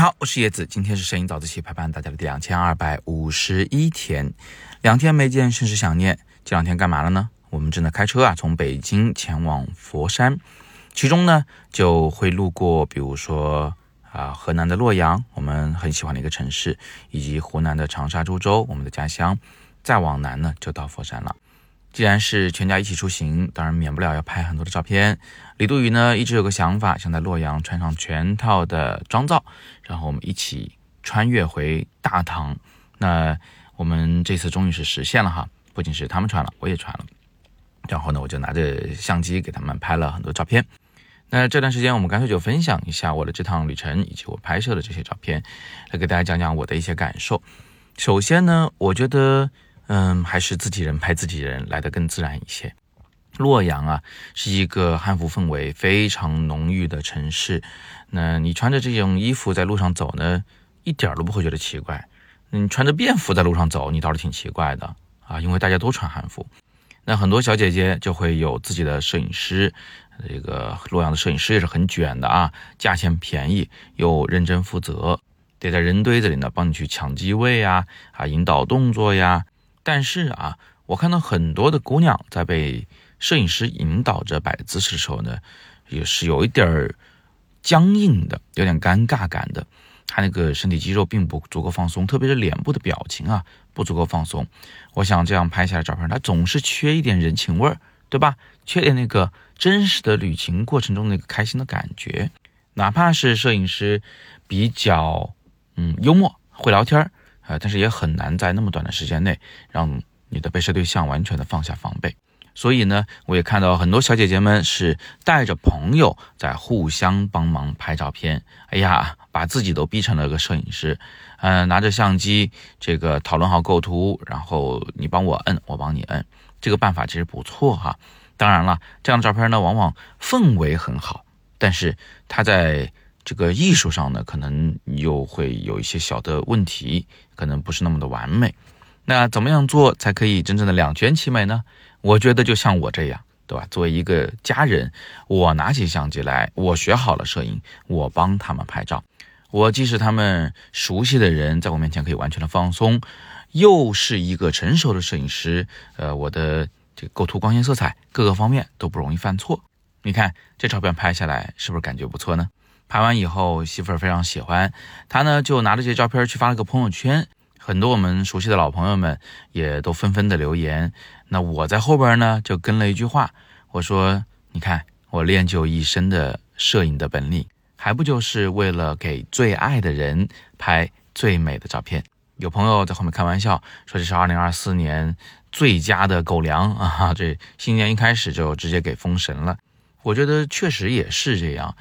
好，我是叶子，今天是摄影早自习陪伴大家的第两千二百五十一天，两天没见，甚是想念。这两天干嘛了呢？我们正在开车啊，从北京前往佛山，其中呢就会路过，比如说啊河南的洛阳，我们很喜欢的一个城市，以及湖南的长沙、株洲，我们的家乡。再往南呢，就到佛山了。既然是全家一起出行，当然免不了要拍很多的照片。李杜宇呢，一直有个想法，想在洛阳穿上全套的妆造，然后我们一起穿越回大唐。那我们这次终于是实现了哈，不仅是他们穿了，我也穿了。然后呢，我就拿着相机给他们拍了很多照片。那这段时间，我们干脆就分享一下我的这趟旅程以及我拍摄的这些照片，来给大家讲讲我的一些感受。首先呢，我觉得。嗯，还是自己人拍自己人来的更自然一些。洛阳啊，是一个汉服氛围非常浓郁的城市。那你穿着这种衣服在路上走呢，一点都不会觉得奇怪。你穿着便服在路上走，你倒是挺奇怪的啊，因为大家都穿汉服。那很多小姐姐就会有自己的摄影师，这个洛阳的摄影师也是很卷的啊，价钱便宜又认真负责，得在人堆子里呢帮你去抢机位呀，啊引导动作呀。但是啊，我看到很多的姑娘在被摄影师引导着摆姿势的时候呢，也是有一点儿僵硬的，有点尴尬感的。她那个身体肌肉并不足够放松，特别是脸部的表情啊，不足够放松。我想这样拍下来照片，它总是缺一点人情味儿，对吧？缺点那个真实的旅行过程中那个开心的感觉。哪怕是摄影师比较嗯幽默，会聊天儿。呃，但是也很难在那么短的时间内让你的被摄对象完全的放下防备，所以呢，我也看到很多小姐姐们是带着朋友在互相帮忙拍照片。哎呀，把自己都逼成了个摄影师，嗯，拿着相机，这个讨论好构图，然后你帮我摁，我帮你摁，这个办法其实不错哈。当然了，这样的照片呢，往往氛围很好，但是它在。这个艺术上呢，可能又会有一些小的问题，可能不是那么的完美。那怎么样做才可以真正的两全其美呢？我觉得就像我这样，对吧？作为一个家人，我拿起相机来，我学好了摄影，我帮他们拍照。我既是他们熟悉的人，在我面前可以完全的放松，又是一个成熟的摄影师。呃，我的这个构图、光线、色彩各个方面都不容易犯错。你看这照片拍下来，是不是感觉不错呢？拍完以后，媳妇儿非常喜欢，他呢就拿着这些照片去发了个朋友圈，很多我们熟悉的老朋友们也都纷纷的留言。那我在后边呢就跟了一句话，我说：“你看我练就一身的摄影的本领，还不就是为了给最爱的人拍最美的照片？”有朋友在后面开玩笑说：“这是二零二四年最佳的狗粮啊！这新年一开始就直接给封神了。”我觉得确实也是这样。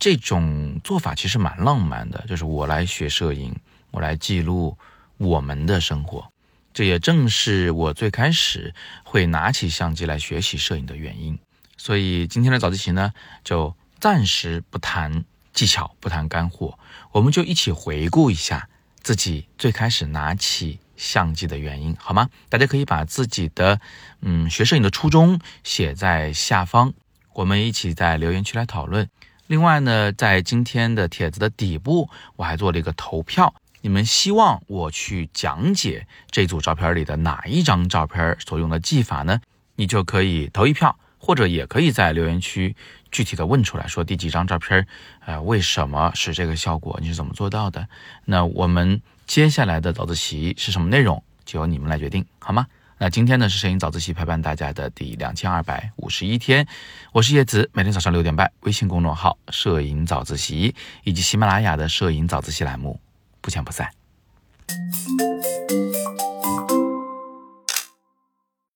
这种做法其实蛮浪漫的，就是我来学摄影，我来记录我们的生活。这也正是我最开始会拿起相机来学习摄影的原因。所以今天的早自习呢，就暂时不谈技巧，不谈干货，我们就一起回顾一下自己最开始拿起相机的原因，好吗？大家可以把自己的嗯学摄影的初衷写在下方，我们一起在留言区来讨论。另外呢，在今天的帖子的底部，我还做了一个投票，你们希望我去讲解这组照片里的哪一张照片所用的技法呢？你就可以投一票，或者也可以在留言区具体的问出来，说第几张照片，呃，为什么是这个效果？你是怎么做到的？那我们接下来的早自习是什么内容，就由你们来决定，好吗？那今天呢是摄影早自习陪伴大家的第两千二百五十一天，我是叶子，每天早上六点半，微信公众号“摄影早自习”以及喜马拉雅的“摄影早自习”栏目，不见不散。